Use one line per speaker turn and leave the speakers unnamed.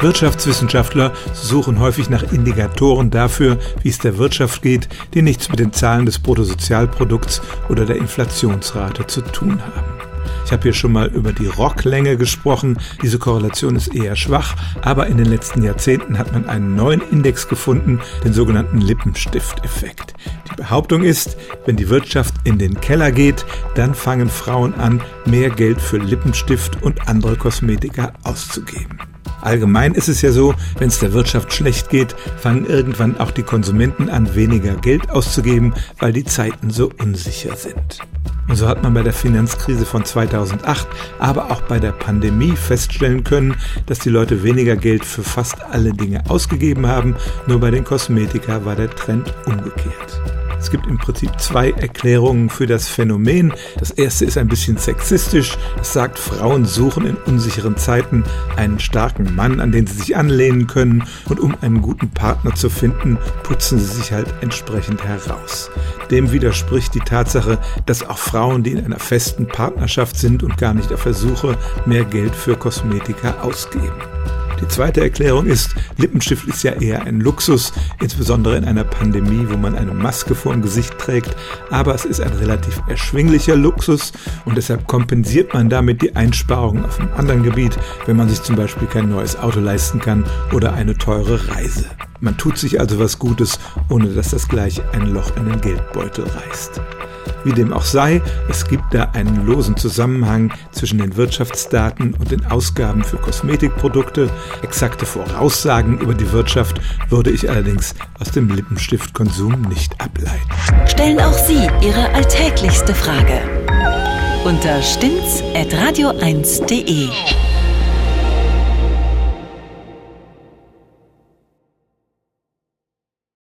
Wirtschaftswissenschaftler suchen häufig nach Indikatoren dafür, wie es der Wirtschaft geht, die nichts mit den Zahlen des Bruttosozialprodukts oder der Inflationsrate zu tun haben. Ich habe hier schon mal über die Rocklänge gesprochen. Diese Korrelation ist eher schwach, aber in den letzten Jahrzehnten hat man einen neuen Index gefunden, den sogenannten Lippenstift-Effekt. Die Behauptung ist, wenn die Wirtschaft in den Keller geht, dann fangen Frauen an, mehr Geld für Lippenstift und andere Kosmetika auszugeben. Allgemein ist es ja so, wenn es der Wirtschaft schlecht geht, fangen irgendwann auch die Konsumenten an, weniger Geld auszugeben, weil die Zeiten so unsicher sind. Und so hat man bei der Finanzkrise von 2008, aber auch bei der Pandemie feststellen können, dass die Leute weniger Geld für fast alle Dinge ausgegeben haben, nur bei den Kosmetika war der Trend umgekehrt. Es gibt im Prinzip zwei Erklärungen für das Phänomen. Das erste ist ein bisschen sexistisch. Es sagt, Frauen suchen in unsicheren Zeiten einen starken Mann, an den sie sich anlehnen können. Und um einen guten Partner zu finden, putzen sie sich halt entsprechend heraus. Dem widerspricht die Tatsache, dass auch Frauen, die in einer festen Partnerschaft sind und gar nicht auf der Suche, mehr Geld für Kosmetika ausgeben. Die zweite Erklärung ist, Lippenstift ist ja eher ein Luxus, insbesondere in einer Pandemie, wo man eine Maske vor dem Gesicht trägt. Aber es ist ein relativ erschwinglicher Luxus und deshalb kompensiert man damit die Einsparungen auf einem anderen Gebiet, wenn man sich zum Beispiel kein neues Auto leisten kann oder eine teure Reise. Man tut sich also was Gutes, ohne dass das gleich ein Loch in den Geldbeutel reißt. Wie dem auch sei, es gibt da einen losen Zusammenhang zwischen den Wirtschaftsdaten und den Ausgaben für Kosmetikprodukte. Exakte Voraussagen über die Wirtschaft würde ich allerdings aus dem Lippenstiftkonsum nicht ableiten.
Stellen auch Sie Ihre alltäglichste Frage unter stimmtz.radio1.de.